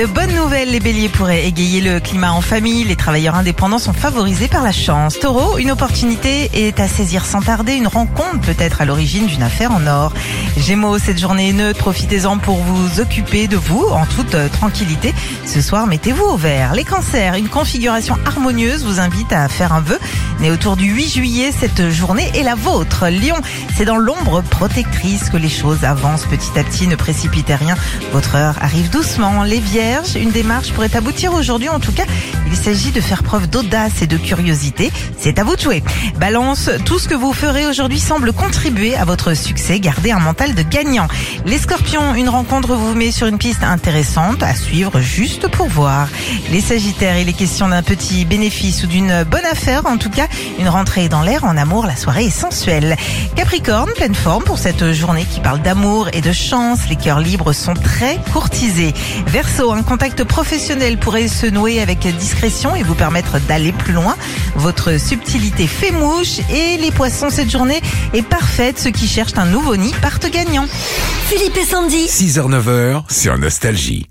De bonnes nouvelles, les béliers pourraient égayer le climat en famille. Les travailleurs indépendants sont favorisés par la chance. Taureau, une opportunité est à saisir sans tarder. Une rencontre peut être à l'origine d'une affaire en or. Gémeaux, cette journée est neutre. Profitez-en pour vous occuper de vous en toute euh, tranquillité. Ce soir, mettez-vous au vert. Les cancers, une configuration harmonieuse vous invite à faire un vœu. Né autour du 8 juillet, cette journée est la vôtre. Lion, c'est dans l'ombre protectrice que les choses avancent petit à petit. Ne précipitez rien. Votre heure arrive doucement. Les vierges, une démarche pourrait aboutir aujourd'hui. En tout cas, il s'agit de faire preuve d'audace et de curiosité. C'est à vous de jouer. Balance, tout ce que vous ferez aujourd'hui semble contribuer à votre succès. Gardez un mental de gagnant. Les scorpions, une rencontre vous met sur une piste intéressante à suivre juste pour voir. Les sagittaires, il est question d'un petit bénéfice ou d'une bonne affaire. En tout cas, une rentrée dans l'air en amour. La soirée est sensuelle. Capricorne, pleine forme pour cette journée qui parle d'amour et de chance. Les cœurs libres sont très courtisés. Verseau, un contact professionnel pourrait se nouer avec discrétion et vous permettre d'aller plus loin. Votre subtilité fait mouche et les poissons, cette journée est parfaite. Ceux qui cherchent un nouveau nid partent gagnants. Philippe et Sandy. 6h-9h sur Nostalgie.